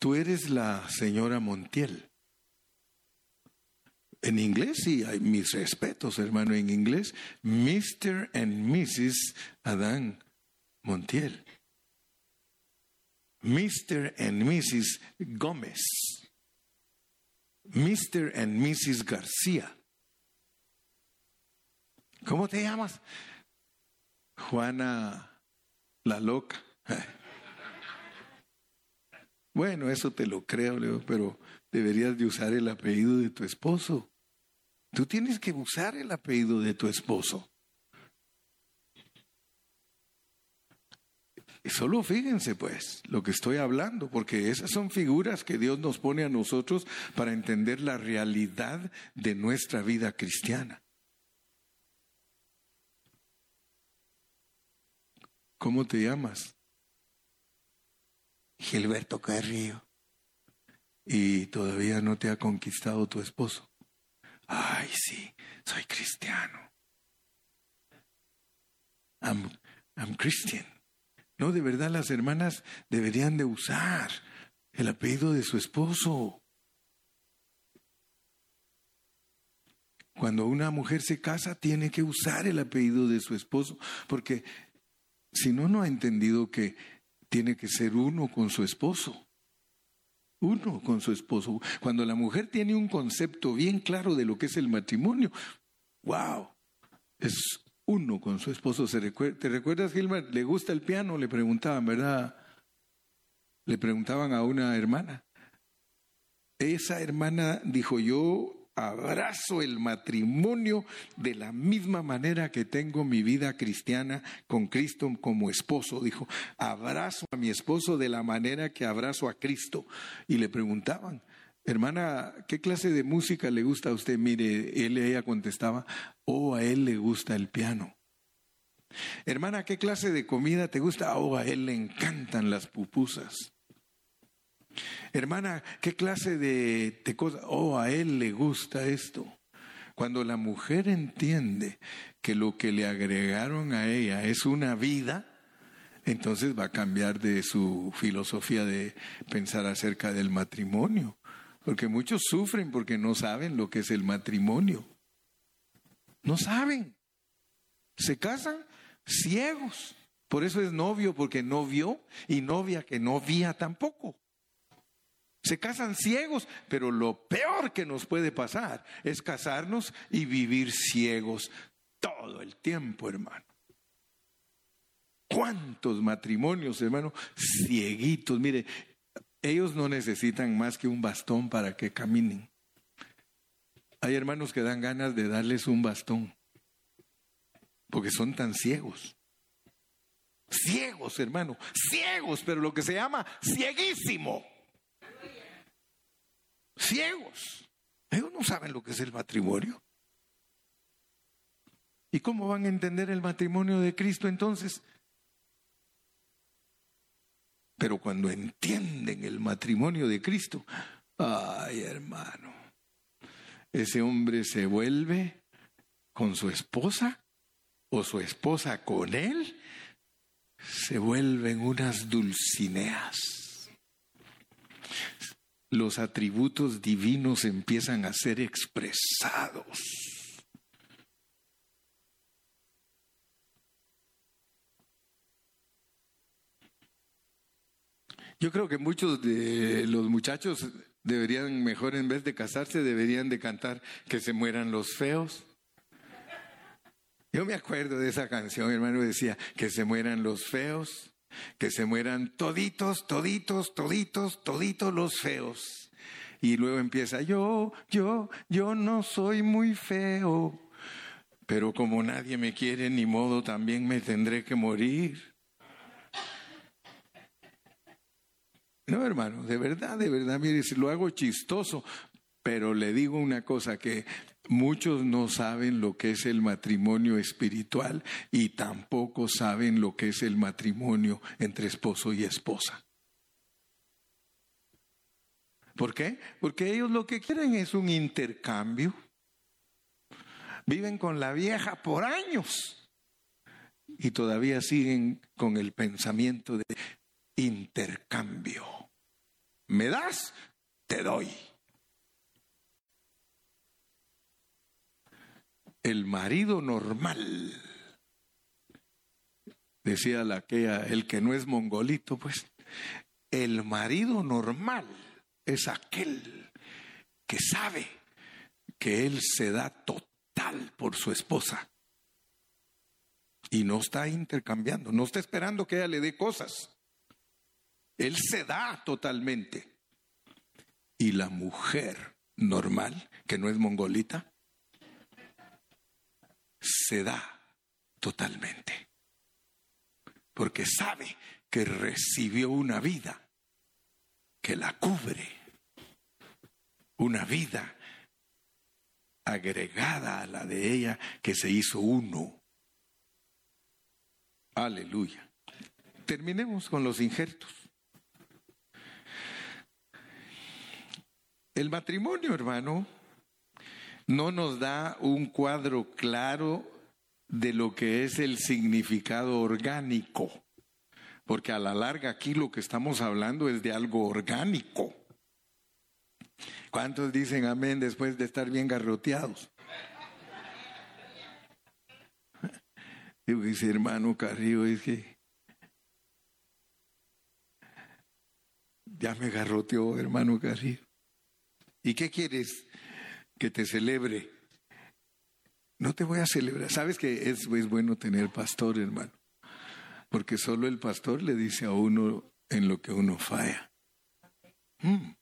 Tú eres la señora Montiel. En inglés sí, hay mis respetos, hermano, en inglés, Mr. and Mrs. Adán Montiel. Mr. and Mrs. Gómez. Mr. and Mrs. García. ¿Cómo te llamas? Juana la loca. Bueno, eso te lo creo, Leo, pero deberías de usar el apellido de tu esposo. Tú tienes que usar el apellido de tu esposo. Solo fíjense pues lo que estoy hablando, porque esas son figuras que Dios nos pone a nosotros para entender la realidad de nuestra vida cristiana. ¿Cómo te llamas? Gilberto Carrillo. Y todavía no te ha conquistado tu esposo. Ay, sí, soy cristiano. I'm, I'm Christian. No, de verdad las hermanas deberían de usar el apellido de su esposo. Cuando una mujer se casa, tiene que usar el apellido de su esposo, porque si no, no ha entendido que tiene que ser uno con su esposo. Uno con su esposo. Cuando la mujer tiene un concepto bien claro de lo que es el matrimonio, wow, es uno con su esposo. ¿Te recuerdas, Gilmar? ¿Le gusta el piano? Le preguntaban, ¿verdad? Le preguntaban a una hermana. Esa hermana dijo, yo abrazo el matrimonio de la misma manera que tengo mi vida cristiana con Cristo como esposo. Dijo, abrazo a mi esposo de la manera que abrazo a Cristo. Y le preguntaban, hermana, ¿qué clase de música le gusta a usted? Mire, él ella contestaba, oh, a él le gusta el piano. Hermana, ¿qué clase de comida te gusta? Oh, a él le encantan las pupusas. Hermana, ¿qué clase de, de cosa? Oh, a él le gusta esto. Cuando la mujer entiende que lo que le agregaron a ella es una vida, entonces va a cambiar de su filosofía de pensar acerca del matrimonio. Porque muchos sufren porque no saben lo que es el matrimonio. No saben. Se casan ciegos. Por eso es novio, porque no vio, y novia que no vía tampoco. Se casan ciegos, pero lo peor que nos puede pasar es casarnos y vivir ciegos todo el tiempo, hermano. ¿Cuántos matrimonios, hermano, cieguitos? Mire, ellos no necesitan más que un bastón para que caminen. Hay hermanos que dan ganas de darles un bastón, porque son tan ciegos. Ciegos, hermano, ciegos, pero lo que se llama cieguísimo ciegos. Ellos no saben lo que es el matrimonio. ¿Y cómo van a entender el matrimonio de Cristo entonces? Pero cuando entienden el matrimonio de Cristo, ay hermano, ese hombre se vuelve con su esposa o su esposa con él, se vuelven unas dulcineas los atributos divinos empiezan a ser expresados. Yo creo que muchos de los muchachos deberían, mejor en vez de casarse, deberían de cantar que se mueran los feos. Yo me acuerdo de esa canción, hermano, decía que se mueran los feos que se mueran toditos, toditos, toditos, toditos los feos. Y luego empieza, yo, yo, yo no soy muy feo, pero como nadie me quiere, ni modo, también me tendré que morir. No, hermano, de verdad, de verdad, mire, si lo hago chistoso, pero le digo una cosa que Muchos no saben lo que es el matrimonio espiritual y tampoco saben lo que es el matrimonio entre esposo y esposa. ¿Por qué? Porque ellos lo que quieren es un intercambio. Viven con la vieja por años y todavía siguen con el pensamiento de intercambio. ¿Me das? Te doy. El marido normal, decía la que el que no es mongolito, pues, el marido normal es aquel que sabe que él se da total por su esposa y no está intercambiando, no está esperando que ella le dé cosas. Él se da totalmente. Y la mujer normal, que no es mongolita, se da totalmente. Porque sabe que recibió una vida que la cubre. Una vida agregada a la de ella que se hizo uno. Aleluya. Terminemos con los injertos. El matrimonio, hermano, no nos da un cuadro claro de lo que es el significado orgánico, porque a la larga aquí lo que estamos hablando es de algo orgánico. ¿Cuántos dicen amén después de estar bien garroteados? Digo, dice hermano Carrillo, es que ya me garroteó hermano Carrillo. ¿Y qué quieres? Que te celebre. no te voy a celebrar. Sabes que es, es bueno tener pastor, hermano, porque solo el pastor le dice a uno en lo que uno falla. Mm.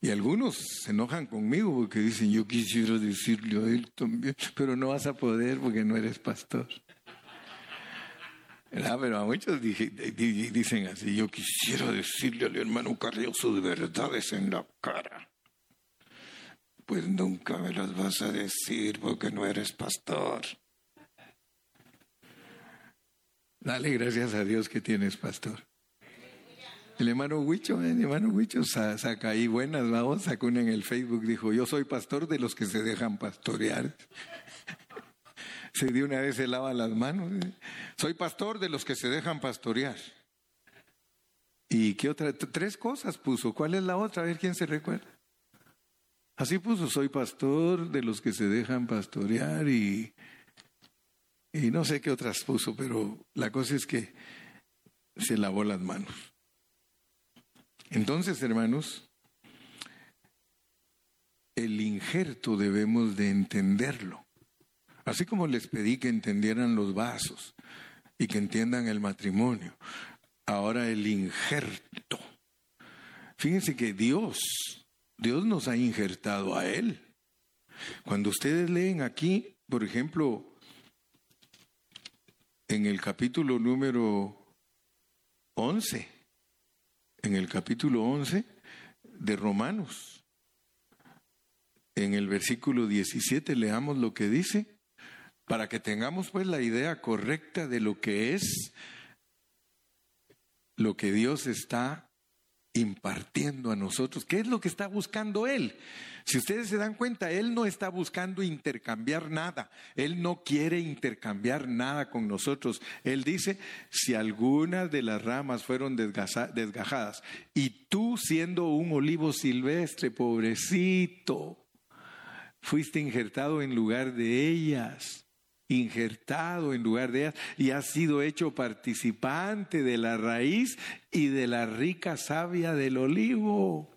Y algunos se enojan conmigo porque dicen, yo quisiera decirle a él también, pero no vas a poder porque no eres pastor. Pero a muchos dicen así, yo quisiera decirle al hermano Carrioso de verdades en la cara. Pues nunca me las vas a decir porque no eres pastor. Dale gracias a Dios que tienes pastor. El hermano Huicho, el hermano Huicho saca ahí buenas, vamos, sacó una en el Facebook, dijo, yo soy pastor de los que se dejan pastorear. se dio una vez se lava las manos. Soy pastor de los que se dejan pastorear. ¿Y qué otra? Tres cosas puso. ¿Cuál es la otra? A ver quién se recuerda. Así puso, soy pastor de los que se dejan pastorear y, y no sé qué otras puso, pero la cosa es que se lavó las manos. Entonces, hermanos, el injerto debemos de entenderlo. Así como les pedí que entendieran los vasos y que entiendan el matrimonio, ahora el injerto. Fíjense que Dios, Dios nos ha injertado a Él. Cuando ustedes leen aquí, por ejemplo, en el capítulo número 11, en el capítulo 11 de Romanos, en el versículo 17, leamos lo que dice para que tengamos pues la idea correcta de lo que es lo que Dios está impartiendo a nosotros. ¿Qué es lo que está buscando Él? Si ustedes se dan cuenta, Él no está buscando intercambiar nada. Él no quiere intercambiar nada con nosotros. Él dice, si algunas de las ramas fueron desgajadas y tú siendo un olivo silvestre, pobrecito, fuiste injertado en lugar de ellas injertado en lugar de ellas y ha sido hecho participante de la raíz y de la rica savia del olivo.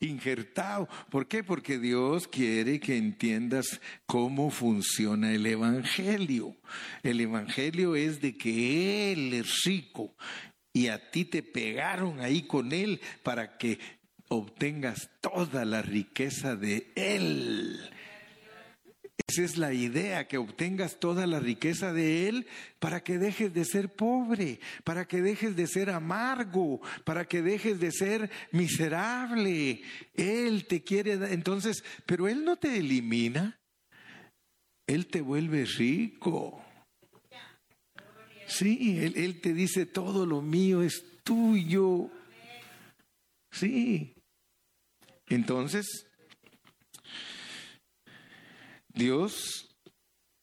Injertado. ¿Por qué? Porque Dios quiere que entiendas cómo funciona el Evangelio. El Evangelio es de que Él es rico y a ti te pegaron ahí con Él para que obtengas toda la riqueza de Él. Esa es la idea, que obtengas toda la riqueza de Él para que dejes de ser pobre, para que dejes de ser amargo, para que dejes de ser miserable. Él te quiere, entonces, pero Él no te elimina, Él te vuelve rico. Sí, Él, él te dice, todo lo mío es tuyo. Sí. Entonces, Dios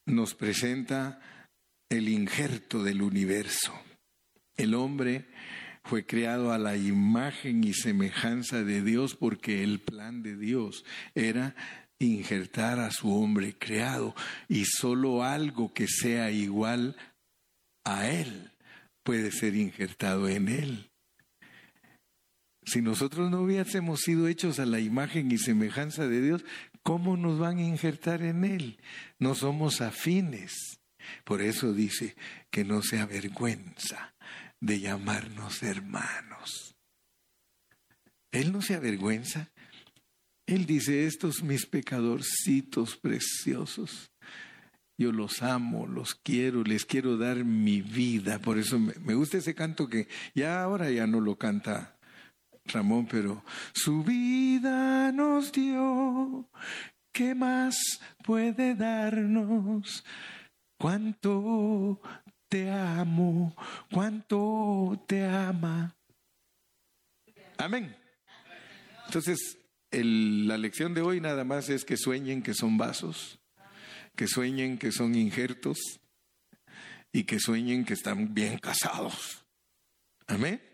nos presenta el injerto del universo. El hombre fue creado a la imagen y semejanza de Dios porque el plan de Dios era injertar a su hombre creado y solo algo que sea igual a él puede ser injertado en él. Si nosotros no hubiésemos sido hechos a la imagen y semejanza de Dios, ¿cómo nos van a injertar en Él? No somos afines. Por eso dice que no se avergüenza de llamarnos hermanos. Él no se avergüenza. Él dice, estos mis pecadorcitos preciosos, yo los amo, los quiero, les quiero dar mi vida. Por eso me, gusta ese canto que ya ahora ya no lo canta Ramón, pero su vida nos dio. ¿Qué más puede darnos? Cuánto te amo, cuánto te ama. Amén. Entonces, la lección de hoy nada más es que sueñen que son vasos, que sueñen que son injertos y que sueñen que están bien casados. Amén.